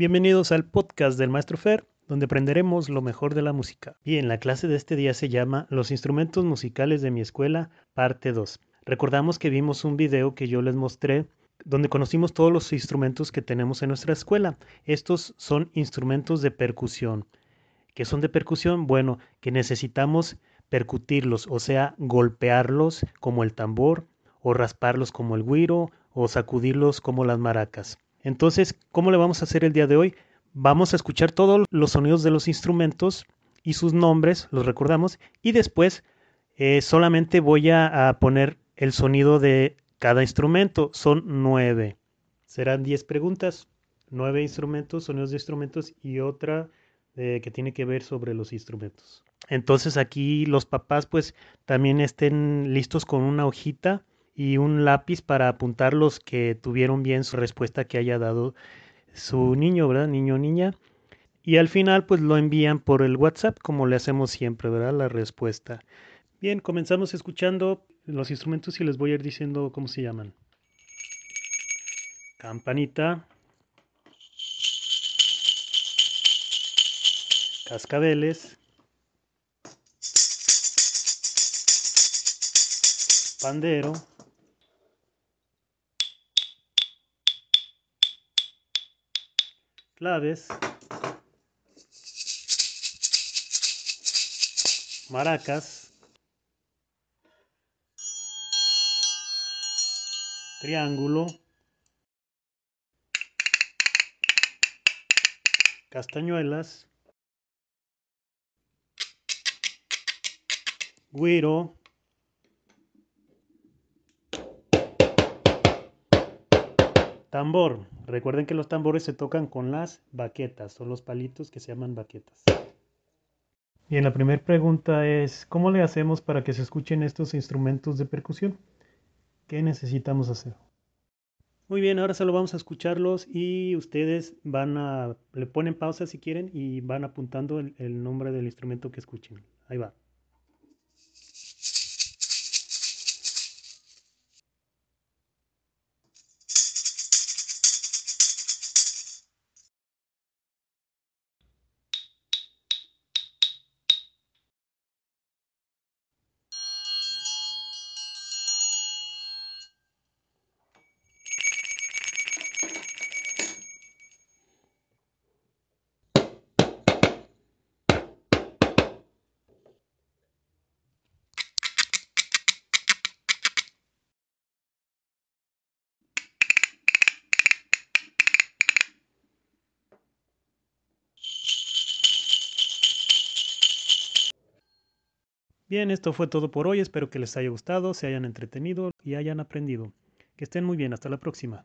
Bienvenidos al podcast del Maestro Fer, donde aprenderemos lo mejor de la música. Bien, la clase de este día se llama Los instrumentos musicales de mi escuela, parte 2. Recordamos que vimos un video que yo les mostré donde conocimos todos los instrumentos que tenemos en nuestra escuela. Estos son instrumentos de percusión. ¿Qué son de percusión? Bueno, que necesitamos percutirlos, o sea, golpearlos como el tambor, o rasparlos como el guiro, o sacudirlos como las maracas. Entonces, ¿cómo le vamos a hacer el día de hoy? Vamos a escuchar todos los sonidos de los instrumentos y sus nombres, los recordamos, y después eh, solamente voy a, poner el sonido de cada instrumento. Son nueve. Serán diez preguntas, nueve instrumentos, sonidos de instrumentos y otra eh, que tiene que ver sobre los instrumentos. Entonces aquí los papás pues también estén listos con una hojita y un lápiz para apuntar los que tuvieron bien su respuesta que haya dado su niño, ¿verdad? Niño o niña. Y al final pues lo envían por el WhatsApp como le hacemos siempre, ¿verdad? La respuesta. Bien, comenzamos escuchando los instrumentos y les voy a ir diciendo cómo se llaman. Campanita. Cascabeles. Pandero. Claves, maracas, triángulo, castañuelas, guiro, Tambor. Recuerden que los tambores se tocan con las baquetas, son los palitos que se llaman baquetas. Bien, la primera pregunta es, ¿cómo le hacemos para que se escuchen estos instrumentos de percusión? ¿Qué necesitamos hacer? Muy bien, ahora solo vamos a escucharlos y ustedes van a, le ponen pausa si quieren y van apuntando el, el nombre del instrumento que escuchen. Ahí va. Bien, esto fue todo por hoy. Espero que les haya gustado, se hayan entretenido y hayan aprendido. Que estén muy bien. Hasta la próxima.